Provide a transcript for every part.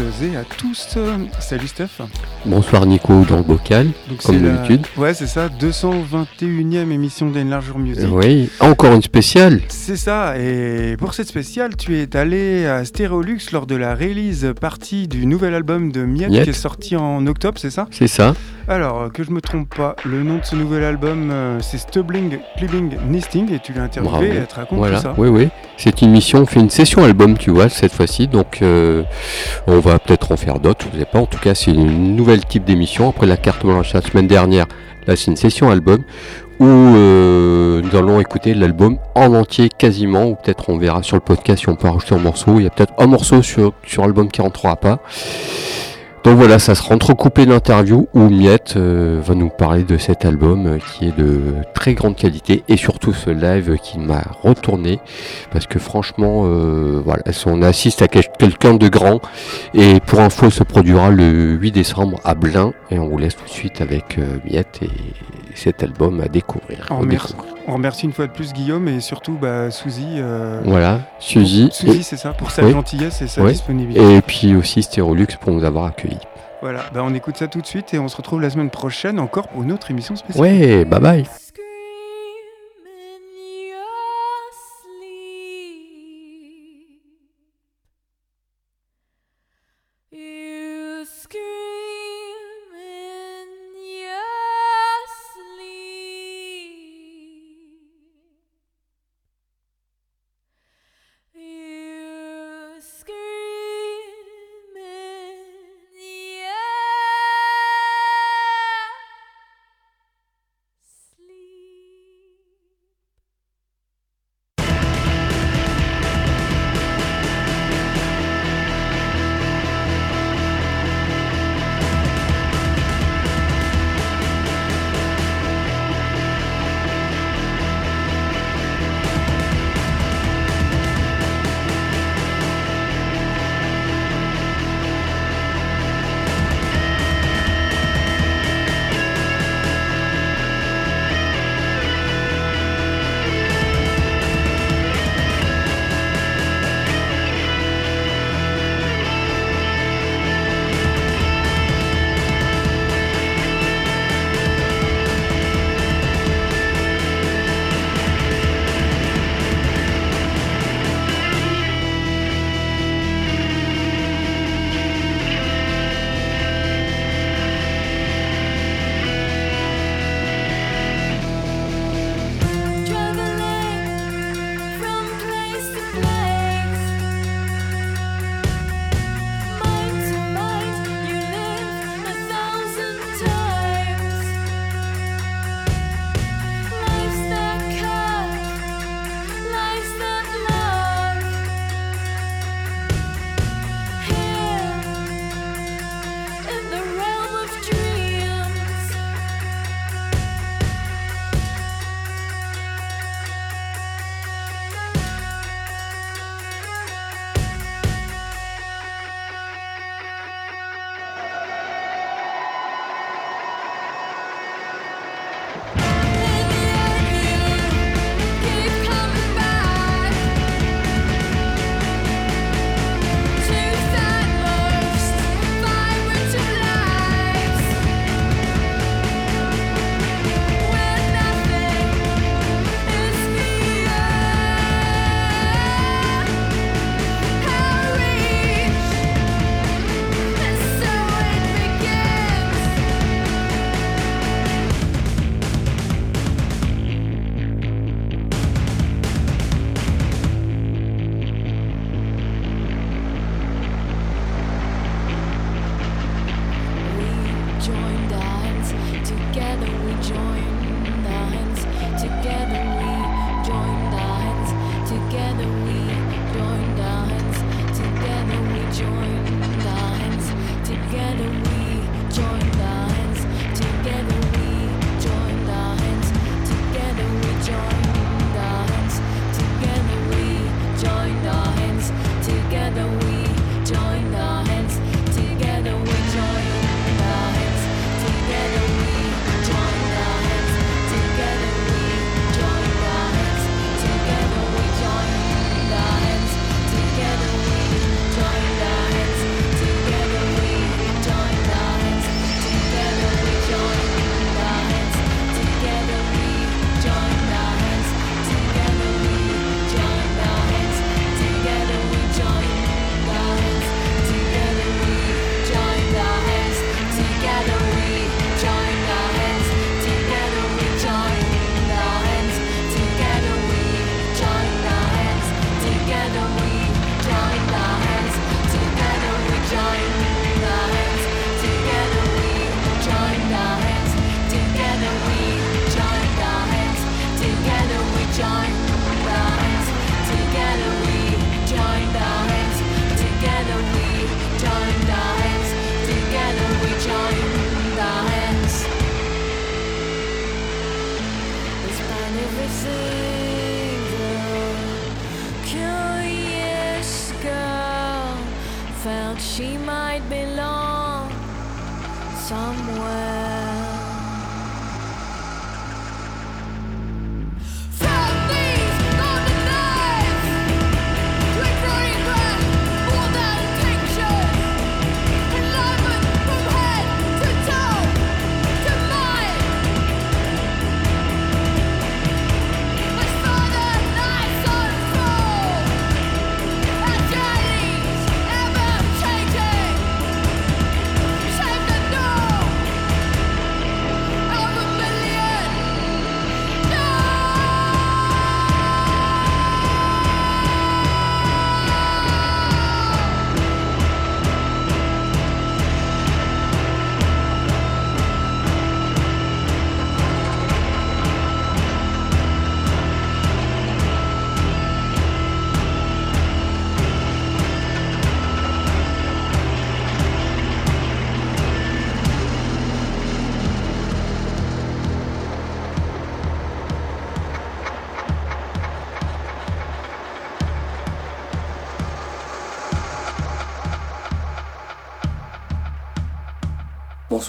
et à tous. Salut Steph. Bonsoir Nico dans le bocal, Donc comme c'est la- d'habitude. Ouais, c'est ça, 221e émission d'Enlargeur Music. Oui, encore une spéciale. C'est ça, et pour cette spéciale, tu es allé à Stéréolux lors de la release partie du nouvel album de Miette, Miette. qui est sorti en octobre, c'est ça C'est ça. Alors, que je me trompe pas, le nom de ce nouvel album, euh, c'est Stubbling, Clibbing, Nesting, et tu l'as interviewé et elle te raconte Voilà. tout ça. Oui, oui. C'est une mission, on fait une session album, tu vois, cette fois-ci. Donc, euh, on va peut-être en faire d'autres, je ne sais pas. En tout cas, c'est une nouvelle type d'émission. Après la carte blanche la semaine dernière, là, c'est une session album où euh, nous allons écouter l'album en entier quasiment, ou peut-être on verra sur le podcast si on peut rajouter un morceau. Il y a peut-être un morceau sur, sur l'album qui rentrera pas. Donc voilà, ça sera entrecoupé d'interviews où Miette euh, va nous parler de cet album euh, qui est de très grande qualité et surtout ce live qui m'a retourné parce que franchement, euh, voilà, on assiste à quel- quelqu'un de grand et pour info, se produira le 8 décembre à Blain et on vous laisse tout de suite avec Miette et cet album à découvrir. On remercie une fois de plus Guillaume et surtout bah, Suzy. euh, Voilà, Suzy Suzy, c'est ça, pour sa Oui. gentillesse et sa Oui. disponibilité. et, et puis aussi Stérolux pour nous avoir accueillis. Voilà, bah, on écoute ça tout de suite et on se retrouve la semaine prochaine encore pour une autre émission spéciale. Ouais, bye bye.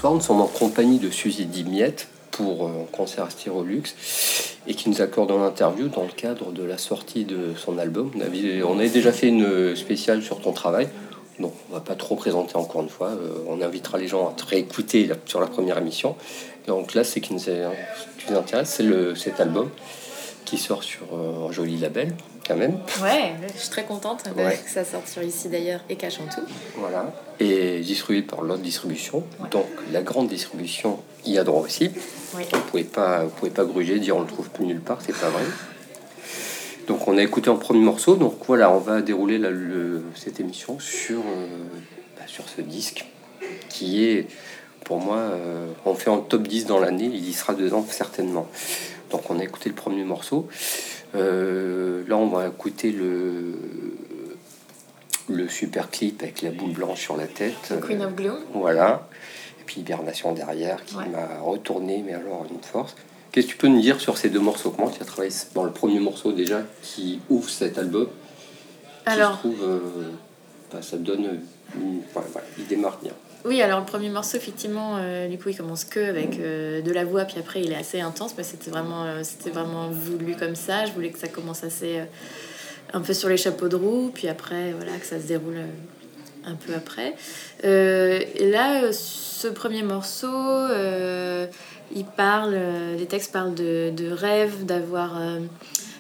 Nous sommes en compagnie de Suzy Dimiette pour euh, un concert à Styrolux et qui nous accorde une interview dans le cadre de la sortie de son album. On avait, on avait déjà fait une spéciale sur ton travail, donc on va pas trop présenter encore une fois. Euh, on invitera les gens à te réécouter la- sur la première émission. Donc là, c'est qui nous, intéresse, c'est cet album qui sort sur euh, un joli label quand même. Ouais, je suis très contente Ouais. que ça sorte sur ici d'ailleurs et Cachantou. Voilà. Distribué par l'autre distribution. Ouais. Donc la grande distribution y a droit aussi. Oui. Vous pouvez pas, vous pouvez pas gruger, dire on le trouve plus nulle part, c'est pas vrai. Donc on a écouté en premier morceau. Donc voilà, on va dérouler la- le- cette émission sur euh, bah, sur ce disque qui est pour moi, euh, on fait en top 10 dans l'année, il y sera dedans certainement. Donc on a écouté le premier morceau. Euh, là on va écouter le le super clip avec la boule blanche sur la tête. The Queen of Gloom. voilà. Et puis Hibernation derrière qui Ouais. m'a retourné, mais alors une force. Qu'est-ce que tu peux nous dire sur ces deux morceaux? Comment tu as travaillé dans le premier morceau déjà qui ouvre cet album? Qui, Alors, je trouve, euh, bah, ça donne une... voilà, voilà, il démarre bien. oui, alors le premier morceau, effectivement, euh, du coup, il commence que avec euh, de la voix, puis après, il est assez intense, mais c'était vraiment, euh, c'était vraiment voulu comme ça. Je voulais que ça commence assez un peu sur les chapeaux de roue, puis après, voilà, que ça se déroule euh, un peu après. Euh, et là, euh, ce premier morceau, il parle, les textes parlent de, de rêve, d'avoir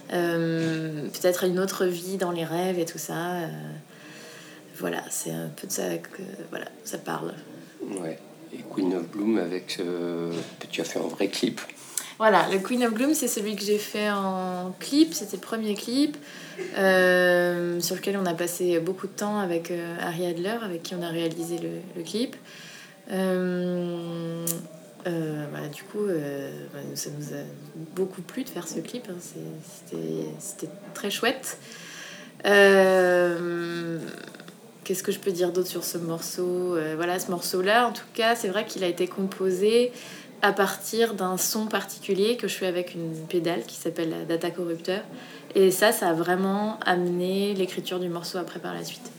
peut-être une autre vie dans les rêves et tout ça. voilà, c'est un peu de ça que voilà, ça parle. Ouais. Et Queen of Bloom avec... tu as fait un vrai clip. Voilà, le Queen of Gloom, c'est celui que j'ai fait en clip, c'était le premier clip, euh, sur lequel on a passé beaucoup de temps avec euh, Harry Adler, avec qui on a réalisé le, clip. Euh, euh, voilà, du coup, bah, ça nous a beaucoup plu de faire ce clip, hein, c'était très chouette. Qu'est-ce que je peux dire d'autre sur ce morceau? Voilà, ce morceau-là, en tout cas, c'est vrai qu'il a été composé à partir d'un son particulier que je fais avec une pédale qui s'appelle la Data Corrupteur. Et ça, ça a vraiment amené l'écriture du morceau après par la suite.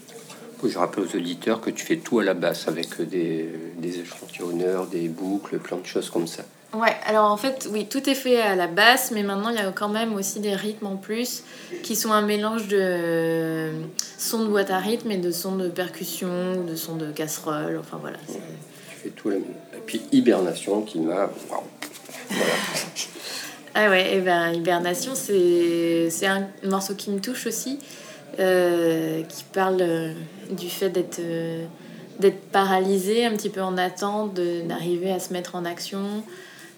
Je rappelle aux auditeurs que tu fais tout à la basse avec des, des échantillonneurs, des boucles, plein de choses comme ça. Ouais, alors en fait, oui, tout est fait à la basse, mais maintenant il y a quand même aussi des rythmes en plus qui sont un mélange de sons de boîte à rythme et de sons de percussion, de sons de casserole, enfin voilà. Tout la même. Et puis Hibernation qui m'a... Voilà. Ah ouais, et ben Hibernation, c'est un morceau qui me touche aussi, euh, qui parle euh, du fait d'être euh, d'être paralysé, un petit peu en attente, d'arriver à se mettre en action.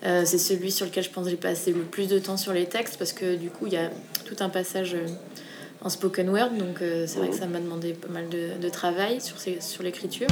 C'est celui sur lequel je pense que j'ai passé le plus de temps sur les textes, parce que du coup, il y a tout un passage en spoken word, donc c'est vrai que ça m'a demandé pas mal de, de travail sur, ces- sur l'écriture.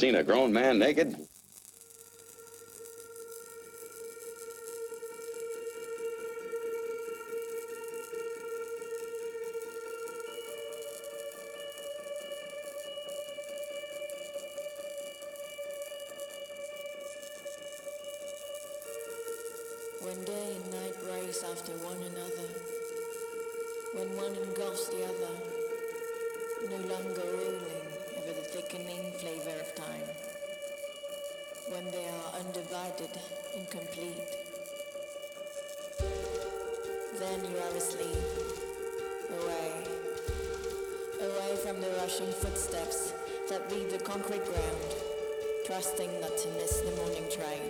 Seen a grown man naked? footsteps that leave the concrete ground, trusting not to miss the morning train.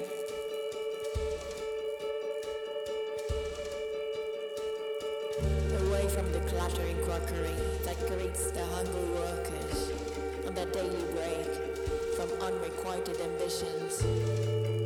Away from the clattering crockery that greets the hungry workers on their daily break from unrequited ambitions.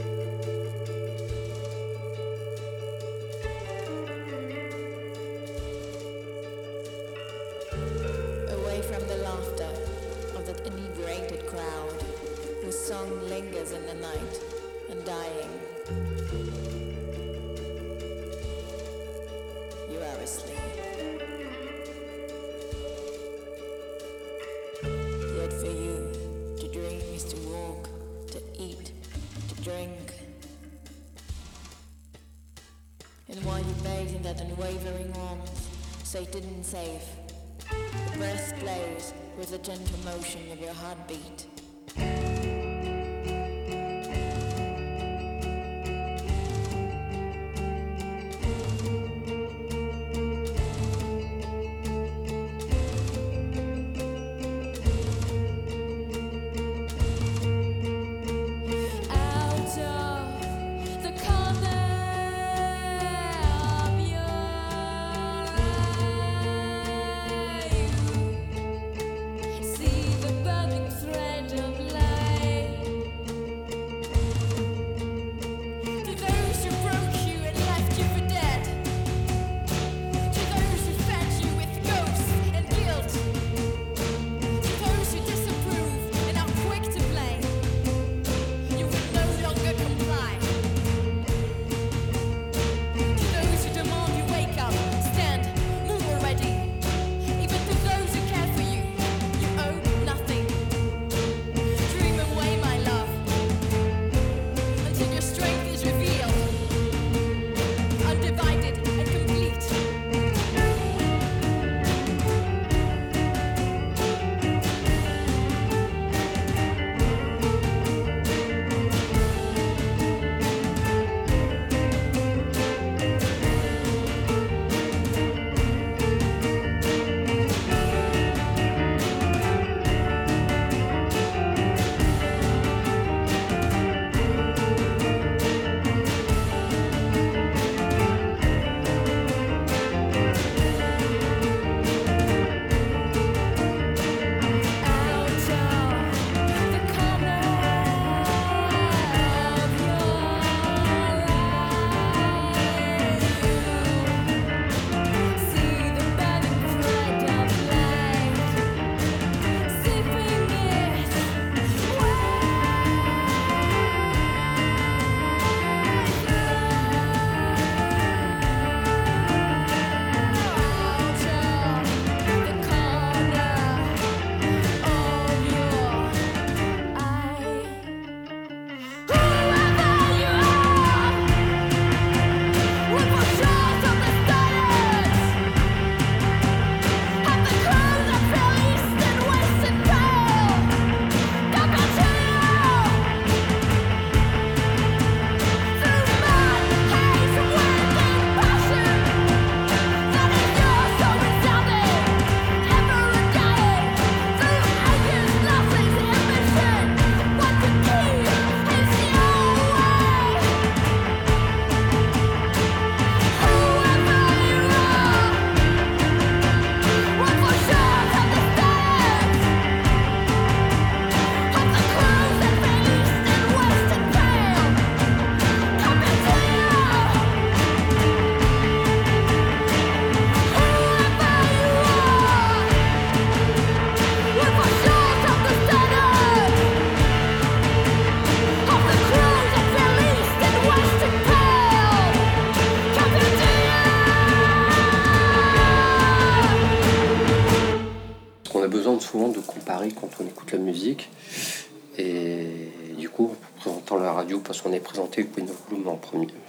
Satan and save. The breast glows with the gentle motion of your heartbeat.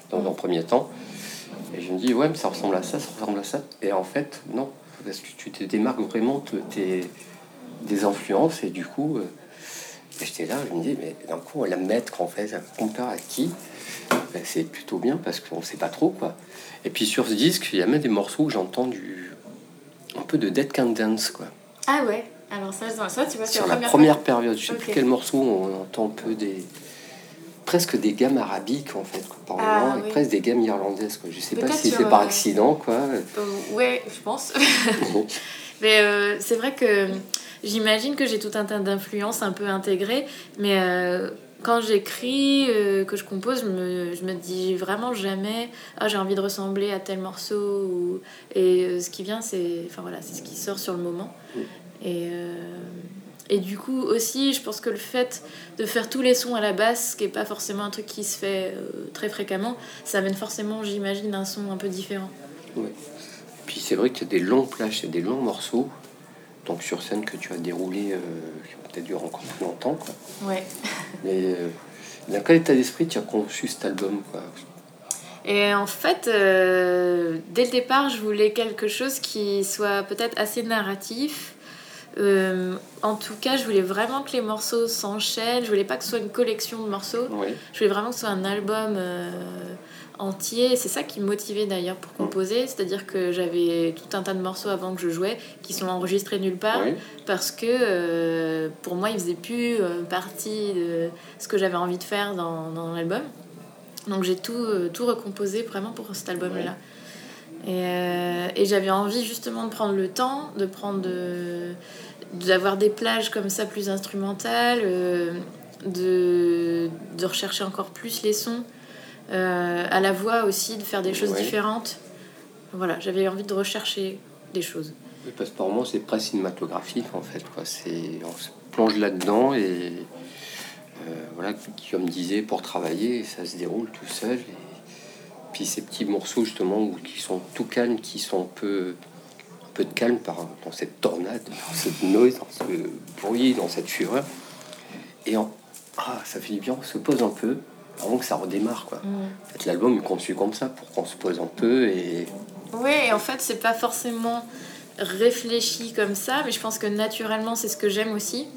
dans un premier temps. Et je me dis, ouais, mais ça ressemble à ça, ça ressemble à ça. Et en fait, non, parce que tu te démarques vraiment tes, des influences. Et du coup, euh, j'étais là, je me dis, mais d'un coup, la mettre en fait, compare à qui ben, C'est plutôt bien parce qu'on sait pas trop quoi. Et puis sur ce disque, il y a même des morceaux où j'entends du un peu de Dead Can Dance quoi. Ah ouais, alors ça, ça tu vois, sur la première, période, je sais okay. plus quel morceau on entend un peu des presque des gammes arabiques en fait ah, et presque des gammes irlandaises. Quoi. Je sais pas si c'est par euh, accident quoi. Euh, ouais, je pense. mais euh, c'est vrai que j'imagine que j'ai tout un tas d'influences un peu intégrées, mais quand j'écris, que je compose, je me, je me dis vraiment jamais ah, j'ai envie de ressembler à tel morceau. Ou... Et ce qui vient, c'est enfin, voilà, ce qui sort sur le moment. Mm. Et et du coup aussi je pense que le fait de faire tous les sons à la basse ce qui est pas forcément un truc qui se fait euh, très fréquemment ça amène forcément j'imagine un son un peu différent Puis c'est vrai y a des longs plages, et des longs morceaux, donc sur scène que tu as déroulé, euh, qui ont peut-être duré encore plus longtemps, quoi. ouais Mais euh, dans quel état d'esprit tu as conçu cet album, quoi? Et en fait, euh, dès le départ, je voulais quelque chose qui soit peut-être assez narratif. Euh, en tout cas, je voulais vraiment que les morceaux s'enchaînent. Je voulais pas que ce soit une collection de morceaux. Je voulais vraiment que ce soit un album euh, entier. C'est ça qui me motivait d'ailleurs pour composer. C'est-à-dire que j'avais tout un tas de morceaux avant que je jouais qui sont enregistrés nulle part parce que euh, pour moi, ils faisaient plus partie de ce que j'avais envie de faire dans, dans l'album. Donc j'ai tout, tout recomposé vraiment pour cet album-là. Et, et j'avais envie justement de prendre le temps, de prendre de- d'avoir des plages comme ça plus instrumentales, euh, de, de rechercher encore plus les sons, euh, à la voix aussi, de faire des choses Ouais. différentes. Voilà, j'avais envie de rechercher des choses. Par moments, c'est presque cinématographique, en fait, quoi. C'est, on se plonge là-dedans et euh, voilà, comme disait, pour travailler, ça se déroule tout seul. Et puis ces petits morceaux, justement, où- qui sont tout calmes, qui sont un peu, peu de calme par, dans cette tornade, dans cette noise, dans ce bruit, dans cette fureur. Et en, ah, ça fait du bien, on se pose un peu avant que ça redémarre, quoi. En fait, l'album est conçu comme ça, pour qu'on se pose un peu et Oui, et en fait, c'est pas forcément réfléchi comme ça, mais je pense que naturellement, c'est ce que j'aime aussi.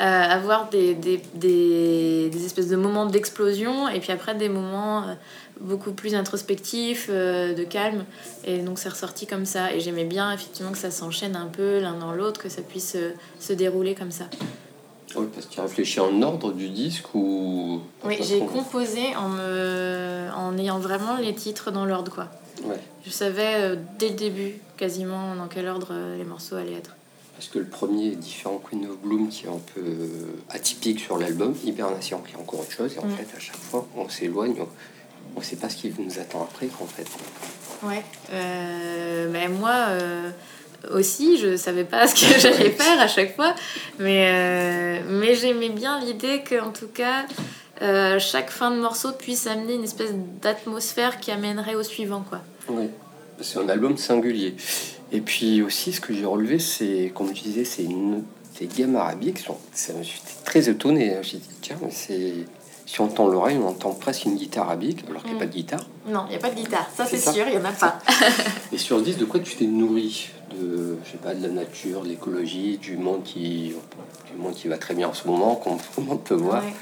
Euh, avoir des, des, des, des espèces de moments d'explosion et puis après des moments euh, beaucoup plus introspectifs, euh, de calme. Et donc, c'est ressorti comme ça. Et j'aimais bien, effectivement, que ça s'enchaîne un peu l'un dans l'autre, que ça puisse euh, se dérouler comme ça. Oui, parce que tu réfléchis en ordre du disque ou... Oui, j'ai composé en, me... en ayant vraiment les titres dans l'ordre, quoi. Ouais, Je savais euh, dès le début quasiment dans quel ordre les morceaux allaient être. parce que le premier est différent Queen of Bloom qui est un peu atypique sur l'album, Hibernation qui est encore autre chose, et en Mm. fait à chaque fois on s'éloigne, on ne sait pas ce qui nous attend après en fait. Ouais. Euh, mais moi euh, aussi, je savais pas ce que j'allais faire à chaque fois. Mais, euh, mais j'aimais bien l'idée qu'en tout cas, chaque fin de morceau puisse amener une espèce d'atmosphère qui amènerait au suivant. Quoi. Oui, c'est un album singulier. Et puis aussi ce que j'ai relevé c'est, comme je disais, c'est une des gammes arabiques, sont- ça me suis très étonné, hein. j'ai dit tiens, mais c'est... Si on tend l'oreille, on entend presque une guitare arabique, alors qu'il n'y a Mm. pas de guitare. Non, il n'y a pas de guitare, ça C'est sûr, il n'y en a pas. Et sur 10, de quoi tu t'es nourri de, je sais pas, de la nature, de l'écologie, du monde qui, du monde qui va très bien en ce moment, qu'on peut voir, Ouais.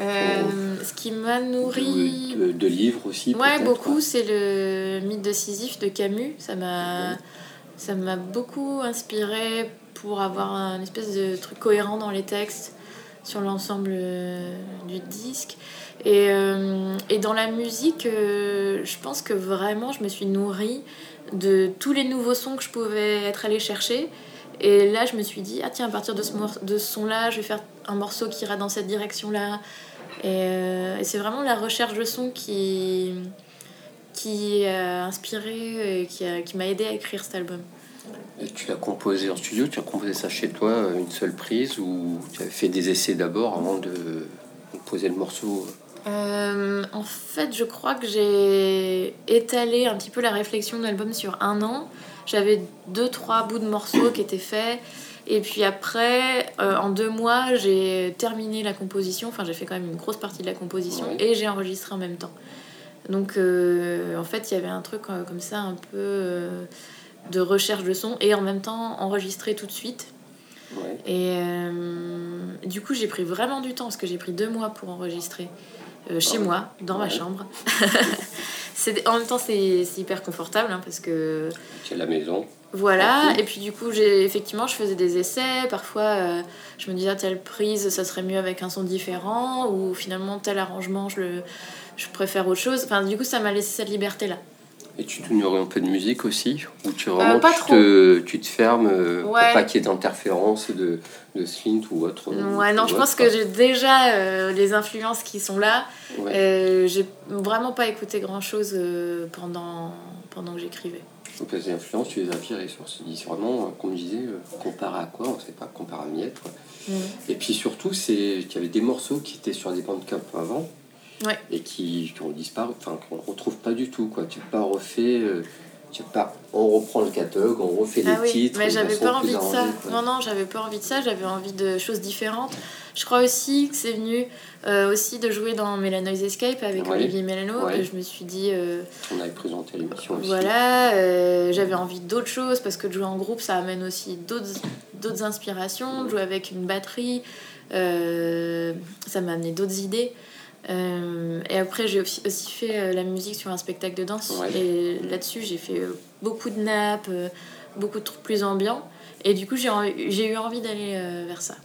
Euh, ce qui m'a nourri. de, de- de livres aussi. Ouais, beaucoup. C'est le mythe de Sisyphe de Camus. Ça m'a, ça m'a beaucoup inspiré pour avoir un espèce de truc cohérent dans les textes sur l'ensemble euh, du disque. Et, euh, et dans la musique, euh, je pense que vraiment, je me suis nourrie de tous les nouveaux sons que je pouvais être allée chercher. Et là, je me suis dit, ah tiens, à partir de ce, de son-là, je vais faire un morceau qui ira dans cette direction-là. Et, et c'est vraiment la recherche de son qui, qui a inspiré et qui, a- qui m'a aidé à écrire cet album. Tu l'as composé en studio, tu as composé ça chez toi, euh, une seule prise, ou tu avais fait des essais d'abord avant de, poser le morceau Euh, en fait, je crois que j'ai étalé un petit peu la réflexion de l'album sur un an. J'avais deux, trois bouts de morceaux qui étaient faits. Et puis après, euh, en deux mois, j'ai terminé la composition. Enfin, j'ai fait quand même une grosse partie de la composition Ouais. et j'ai enregistré en même temps. Donc, euh, en fait, il y avait un truc euh, comme ça, un peu euh, de recherche de son et en même temps enregistré tout de suite. Ouais. Et euh, du coup, j'ai pris vraiment du temps parce que j'ai pris deux mois pour enregistrer euh, chez Ouais. moi, dans ma chambre. c'est en même temps c'est c'est hyper confortable hein, parce que à la maison. voilà et puis du coup j'ai effectivement je faisais des essais parfois euh, je me disais ah, telle prise ça serait mieux avec un son différent ou finalement tel arrangement je le je préfère autre chose enfin du coup ça m'a laissé cette liberté là Et tu t'ignorais un peu de musique aussi Ou tu, vraiment, Euh, pas tu, trop. te, tu te fermes euh, Ouais. pour pas qu'il y ait d'interférence de, de synth ou autre ouais non je pense que j'ai déjà euh, les influences qui sont là Ouais. Euh, j'ai vraiment pas écouté grand chose pendant pendant que j'écrivais Donc les influences, tu les as virées sur ce disque. Vraiment, comme je disais, comparé à quoi On ne sait pas, comparé à Miette. quoi. Mm. Et puis surtout, c'est qu'il y avait des morceaux qui étaient sur des bandcamp avant Ouais. et qui, qui ont disparu, enfin qu'on ne retrouve pas du tout. Quoi. Tu n'as pas refait, euh, tu as pas, on reprend le catalogue, on refait Ah les oui, titres. mais j'avais pas envie de ça. quoi. Non, non, j'avais pas envie de ça. J'avais envie de choses différentes. Je crois aussi que c'est venu euh, aussi de jouer dans Melanoise Escape avec Ouais. Olivier Mélano. Ouais. Que je me suis dit, euh, On avait présenté l'émission aussi. voilà, j'avais envie d'autres choses parce que de jouer en groupe, ça amène aussi d'autres d'autres inspirations. De jouer avec une batterie, euh, ça m'a amené d'autres idées. Euh, et après, j'ai aussi, aussi fait euh, la musique sur un spectacle de danse. Ouais. Et là-dessus, j'ai fait euh, beaucoup de nappes, beaucoup de trucs plus ambiants. Et du coup, j'ai eu envie d'aller vers ça.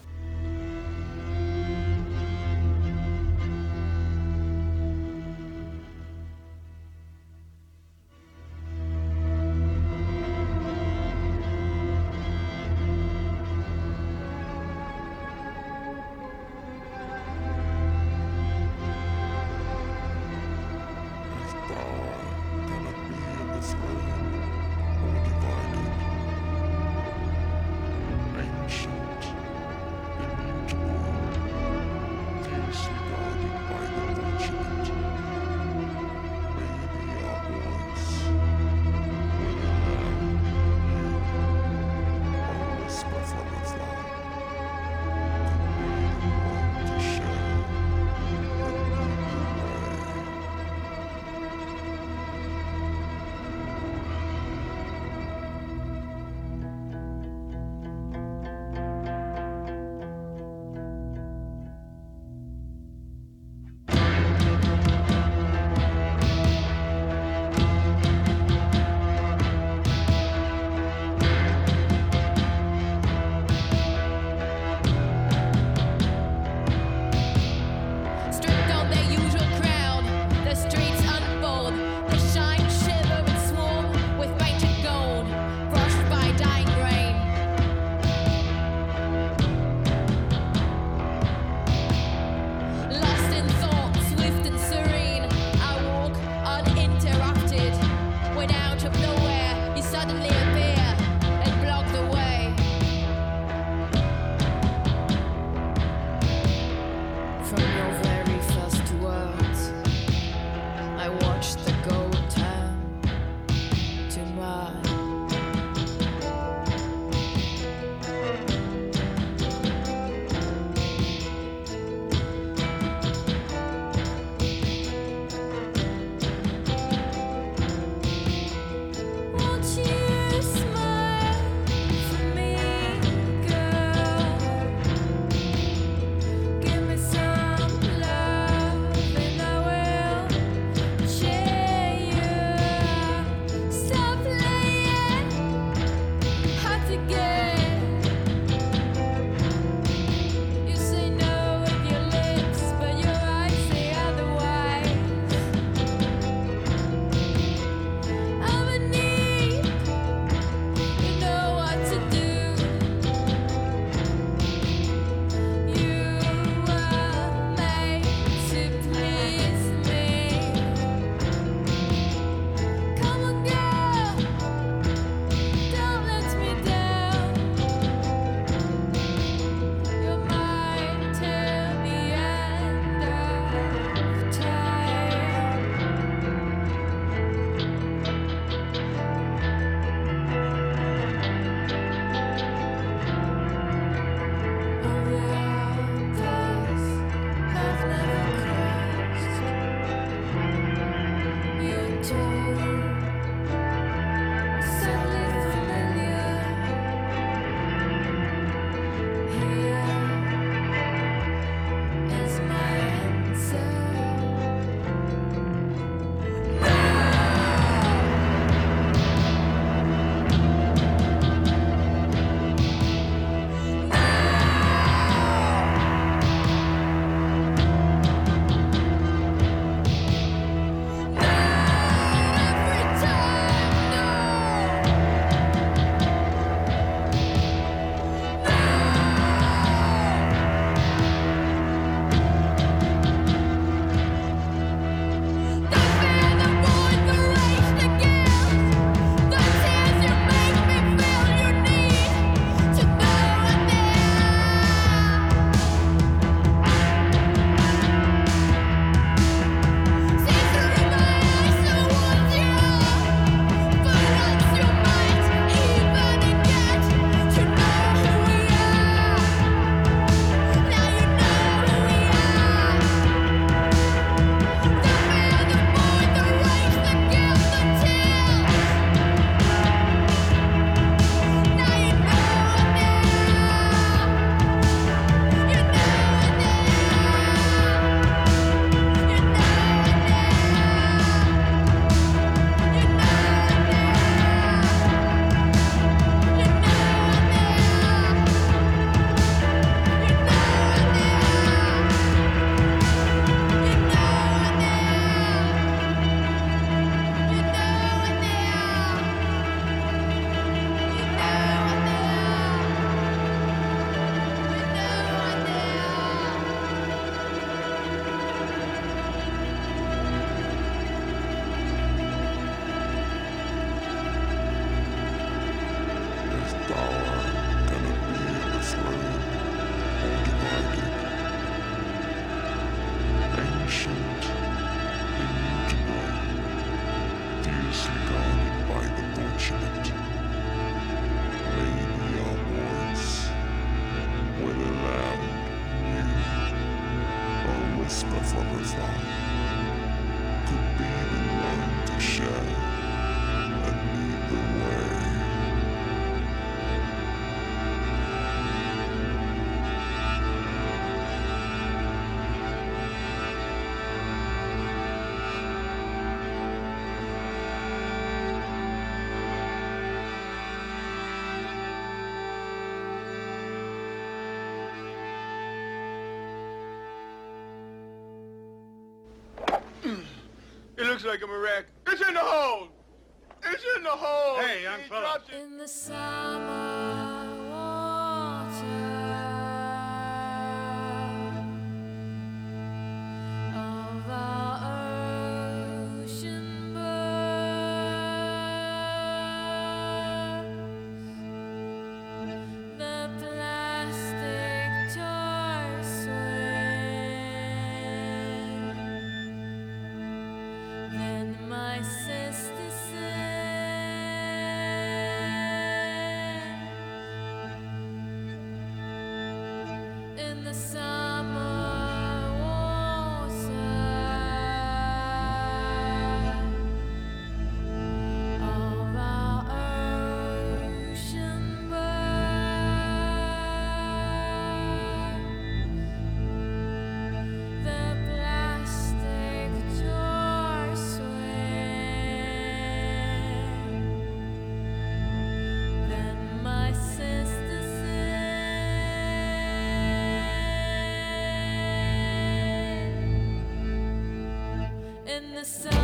思啊。looks like a miracle. It's in the hole. It's in the hole. Hey, young fella. In the summer. in the sun.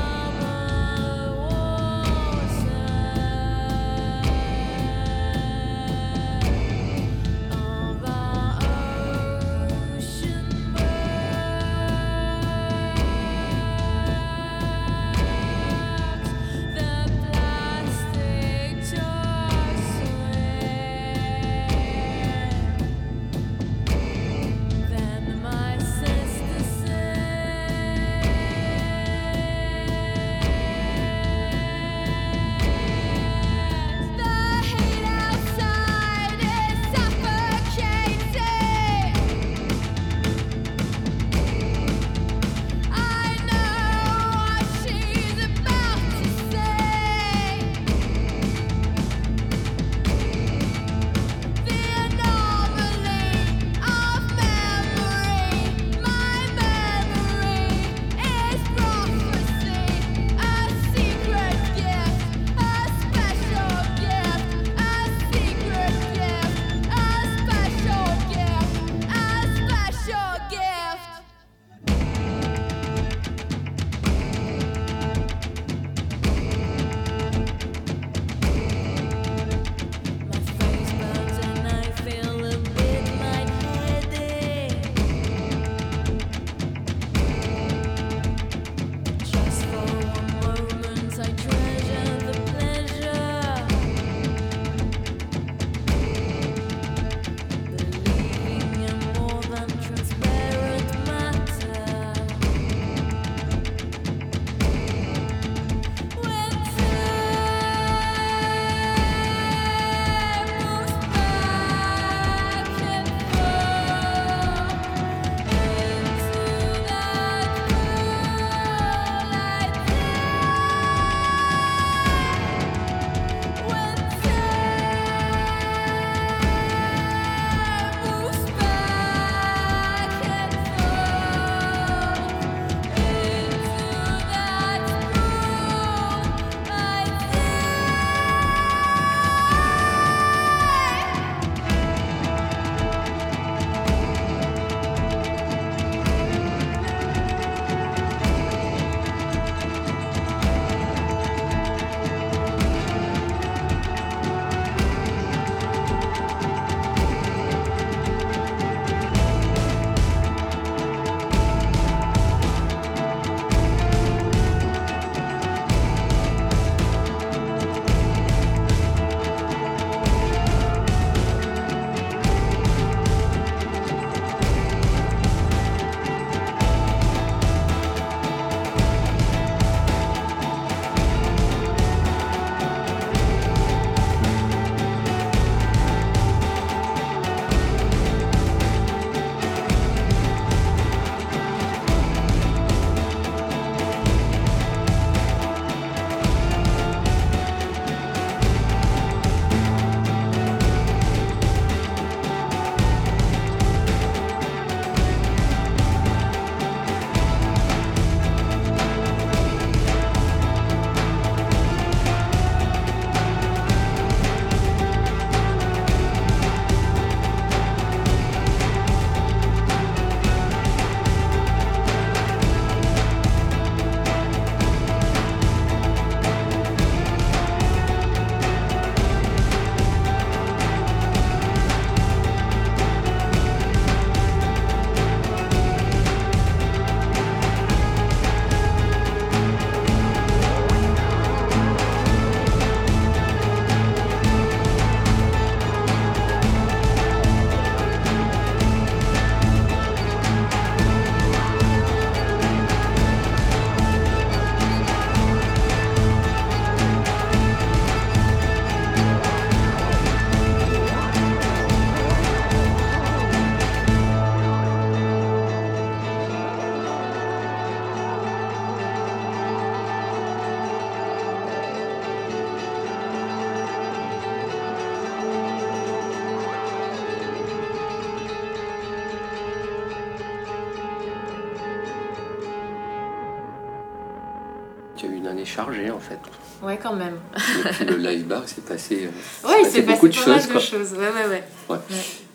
Ouais, quand même. Depuis le live bar, c'est passé. euh, Ouais, il passé s'est passé beaucoup de choses, de choses. Ouais, ouais, ouais. Ouais.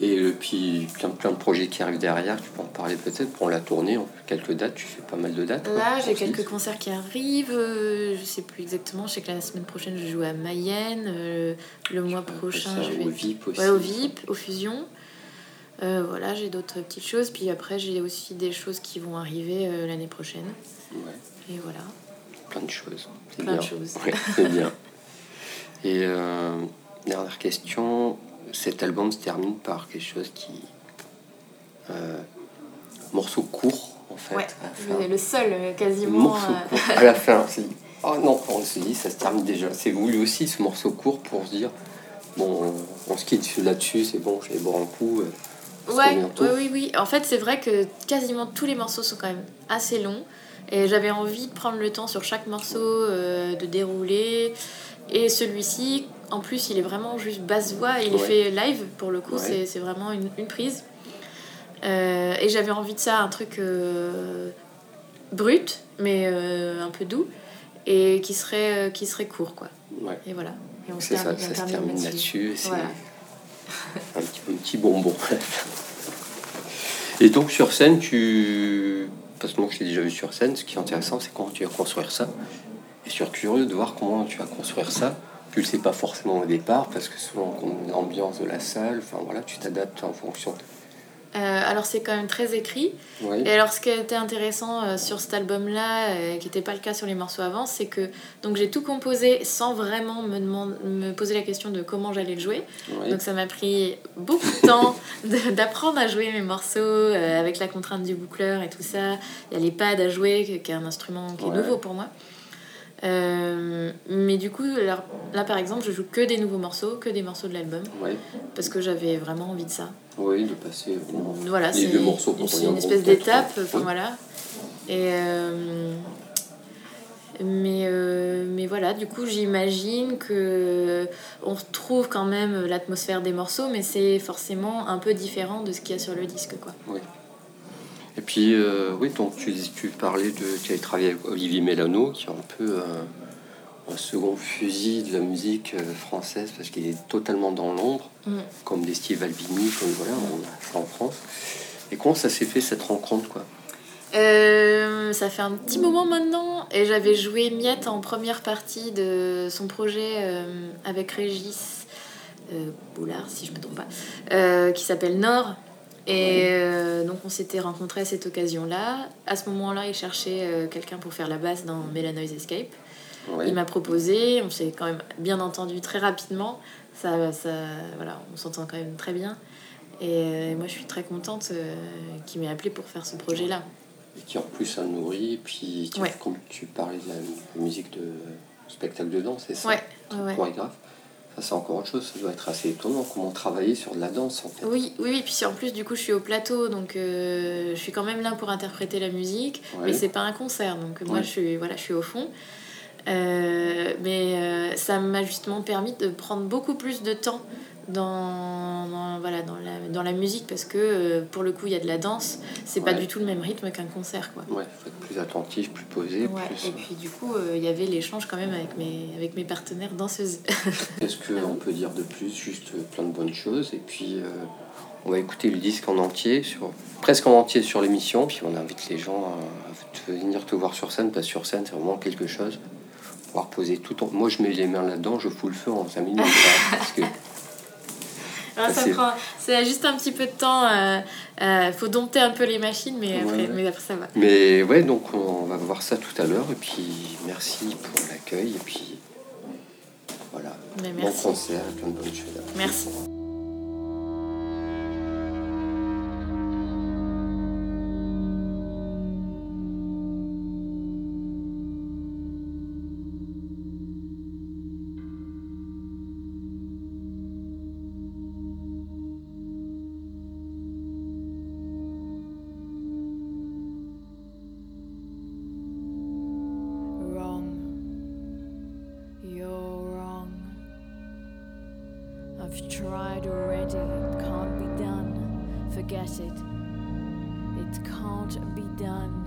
Et euh, puis plein, plein de projets qui arrivent derrière, tu peux en parler peut-être pour la tournée, quelques dates, tu fais pas mal de dates. Là, j'ai quelques concerts qui arrivent. euh, je sais plus exactement. Je sais que la semaine prochaine, je joue à Mayenne. euh, le mois prochain, je vais au VIP aussi. Ouais, au VIP, au Fusion. Euh, voilà, j'ai d'autres petites choses. Puis après, j'ai aussi des choses qui vont arriver l'année prochaine. Et voilà. plein de choses. De bien. choses. Ouais, c'est bien. Et euh, dernière question, cet album se termine par quelque chose qui. Euh, morceau court en fait. Ouais, à la fin. le, seul, euh, quasiment. morceau court. À la fin, on dit, oh non, on s'est dit, ça se termine déjà. C'est voulu aussi ce morceau court pour se dire, bon, on, se quitte là-dessus, c'est bon, je vais boire un coup. se Ouais, ouais, oui, oui. En fait, c'est vrai que quasiment tous les morceaux sont quand même assez longs. Et j'avais envie de prendre le temps sur chaque morceau, euh, de dérouler. Et celui-ci, en plus, il est vraiment juste basse-voix. Il est fait live, pour le coup, Ouais. c'est- vraiment une, une prise. Euh, et j'avais envie de ça, un truc euh, brut, mais un peu doux. Et qui serait, qui serait court, quoi. Ouais. Et voilà. Et on ça, on ça se termine là-dessus. Voilà. un, petit, un petit bonbon. et donc sur scène, tu. Parce que moi je t'ai déjà vu sur scène, ce qui est intéressant, c'est comment tu vas construire ça. Et je suis curieux de voir comment tu vas construire ça. Tu le sais pas forcément au départ, parce que selon l'ambiance de la salle, enfin voilà, tu t'adaptes en fonction. Euh, alors, c'est quand même très écrit. Oui. Et alors, ce qui était intéressant euh, sur cet album-là, euh, qui n'était pas le cas sur les morceaux avant, c'est que donc j'ai tout composé sans vraiment me, demander, me poser la question de comment j'allais le jouer. Oui. Donc ça m'a pris beaucoup de temps d'apprendre à jouer mes morceaux avec la contrainte du boucleur et tout ça. Il y a les pads à jouer, qui est un instrument qui est nouveau pour moi. Euh, mais du coup, là par exemple, je joue que des nouveaux morceaux, que des morceaux de l'album, Ouais. parce que j'avais vraiment envie de ça. Oui, de passer vraiment Voilà, les c'est vieux morceaux pour c'est une espèce d'étape, ouais. enfin Oui. voilà. Et euh, mais euh, mais voilà, du coup, j'imagine que on retrouve quand même l'atmosphère des morceaux, mais c'est forcément un peu différent de ce qu'il y a sur le disque, quoi. Oui. Et puis, euh, oui, donc tu, tu parlais de. Tu avais travaillé avec Olivier Mélano, qui est un peu euh, un second fusil de la musique euh, française, parce qu'il est totalement dans l'ombre, Mm. comme des Steve Albini, comme voilà, on a ça en France. Et comment ça s'est fait cette rencontre, quoi? Euh, ça fait un petit moment maintenant et j'avais joué Miette en première partie de son projet euh, avec Régis euh, Boulard, si je me trompe pas, qui s'appelle Nord. Et donc on s'était rencontrés à cette occasion-là. À ce moment-là, il cherchait quelqu'un pour faire la basse dans Melanoise Escape. Il m'a proposé, on s'est quand même bien entendu très rapidement. Ça, ça, voilà, on s'entend quand même très bien. Et euh, moi, je suis très contente euh, qu'il m'ait appelé pour faire ce projet-là. Et qui en plus a nourri, puis Ouais. comme tu parlais de la, musique de spectacle de danse, c'est ça? Ouais, ouais. Chorégraphe. Ça, c'est encore autre chose, ça doit être assez étonnant, comment travailler sur de la danse, en fait. Oui, oui, oui, puis en plus du coup je suis au plateau, donc euh, je suis quand même là pour interpréter la musique, Ouais. mais c'est pas un concert, donc moi je suis voilà, je suis au fond. Euh, mais euh, ça m'a justement permis de prendre beaucoup plus de temps dans, dans- voilà, dans, la, dans la musique parce que euh, pour le coup il y a de la danse, c'est pas du tout le même rythme qu'un concert quoi. Ouais, faut être plus attentif, plus posé, Ouais, plus... et puis du coup il y avait l'échange quand même avec mes, avec mes partenaires danseuses. Qu'est-ce qu'on peut dire de plus? Juste plein de bonnes choses. Et puis, on va écouter le disque en entier, sur, presque en entier sur l'émission. Puis, on invite les gens à, à venir te voir sur scène, parce que sur scène, c'est vraiment quelque chose. Pouvoir poser tout en... Moi, je mets les mains là-dedans, je fous le feu en 5 minutes. parce que, Alors, ça c'est- prend, c'est juste un petit peu de temps, euh, euh, faut dompter un peu les machines, mais après, Ouais. mais après ça va. mais ouais, donc on va voir ça tout à l'heure. Et puis, merci pour l'accueil. Et puis, voilà. Mais Bon concert, plein de bonnes choses. Merci. I've tried already. It can't be done. Forget it. It can't be done.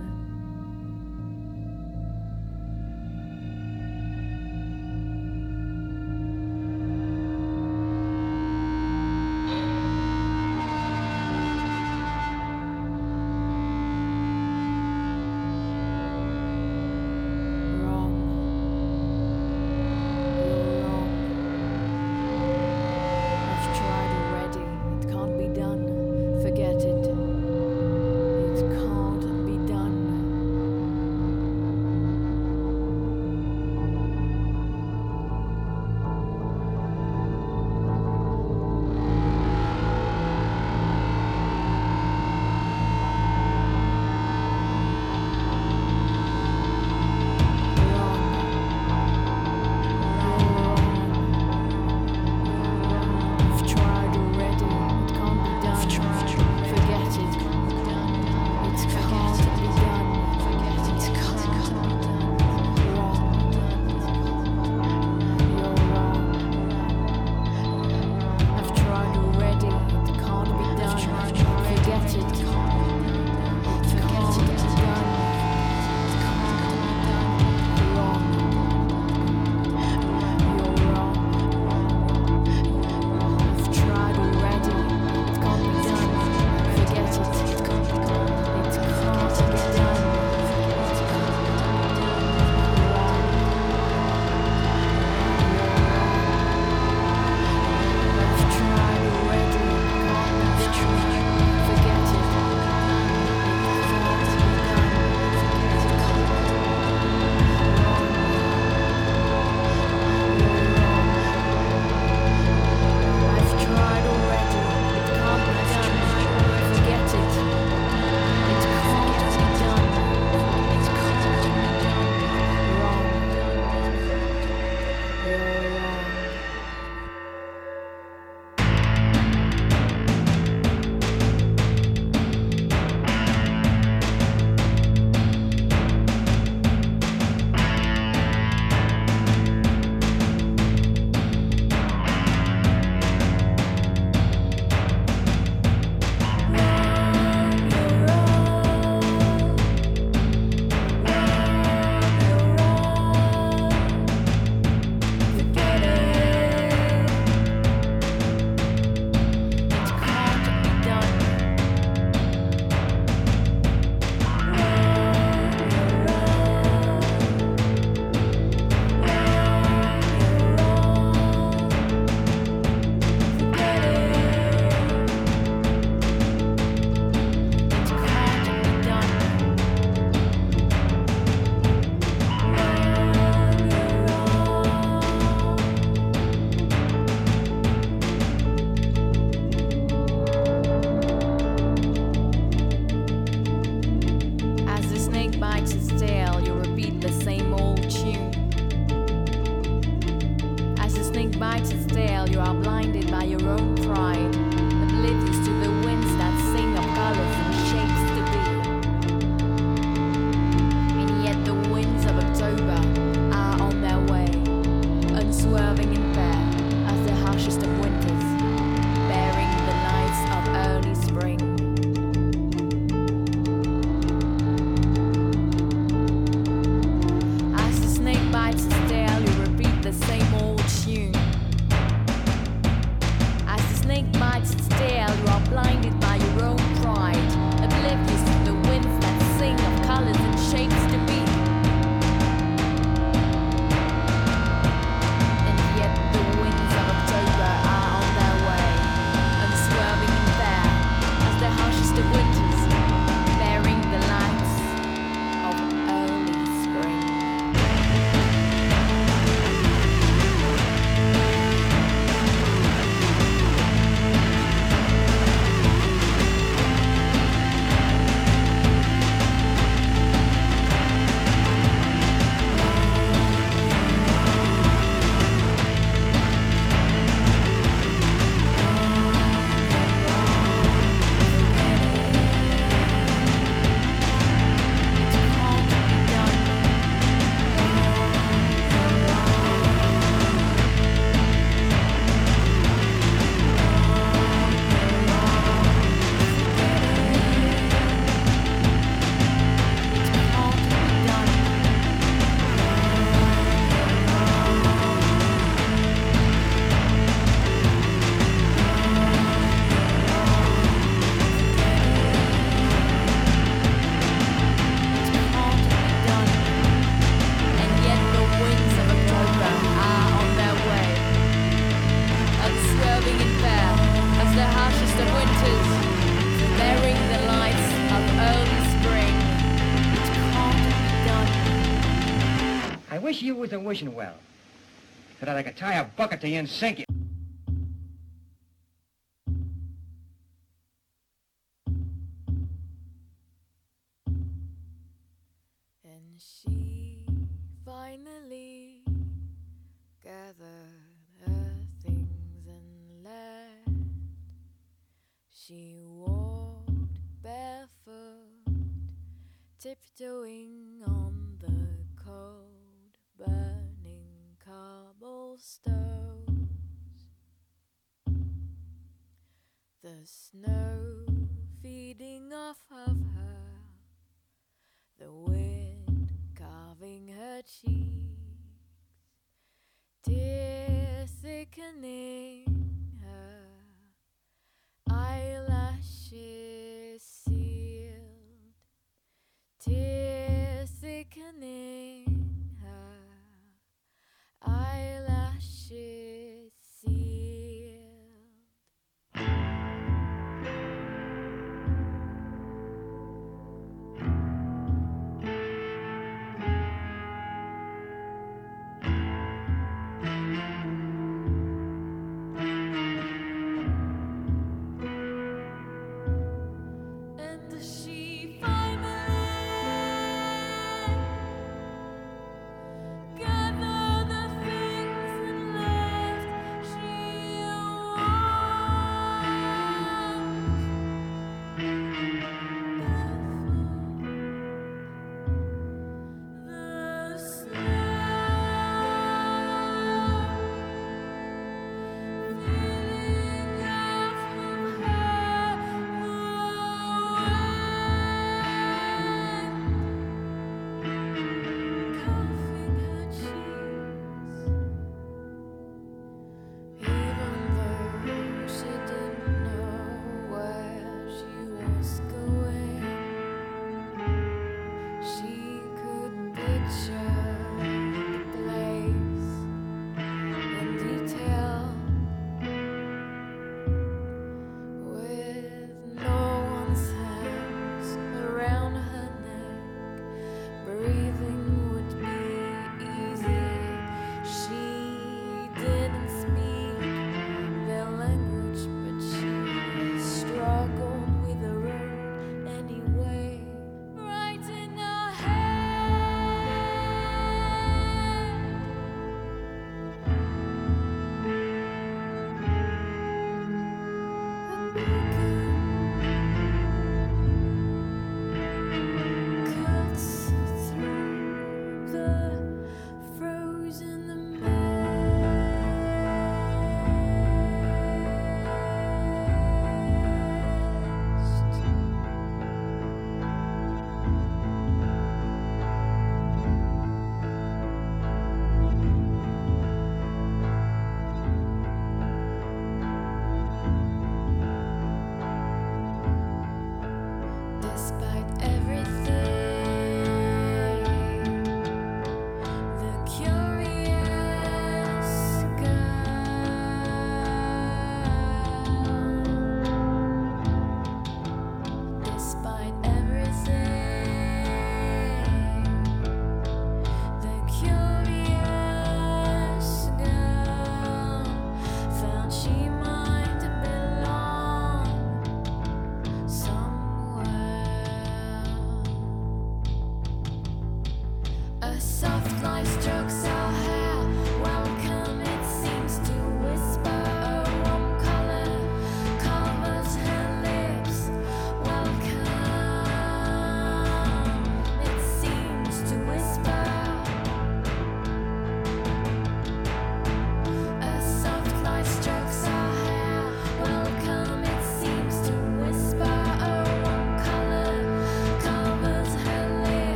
wish you was a wishing well. That I could tie a bucket to you and sink you. And she finally gathered her things and left. She walked barefoot, tiptoeing on burning cobblestones. The snow feeding off of her, the wind carving her cheeks, tears thickening her, eyelashes sealed, tears thickening eyelashes.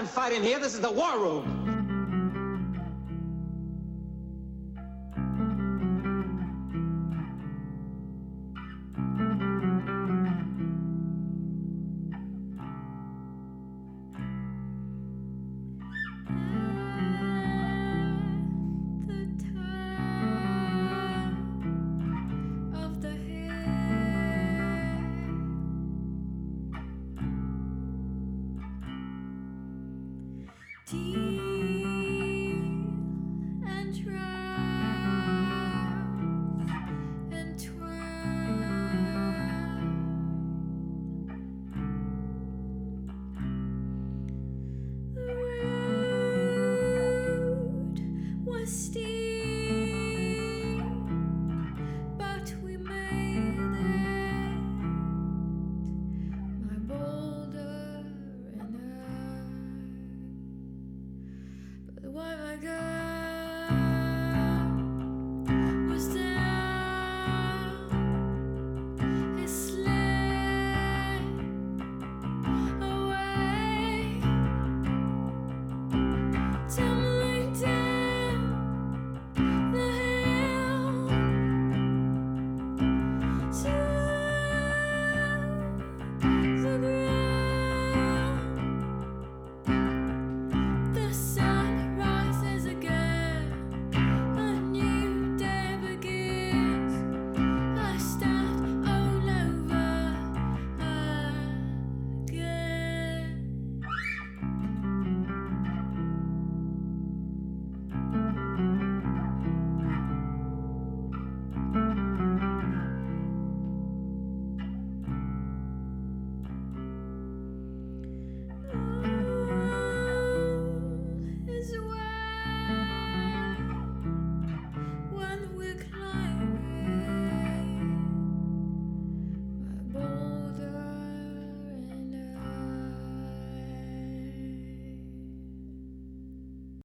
I'm fighting here. This is the war room. 听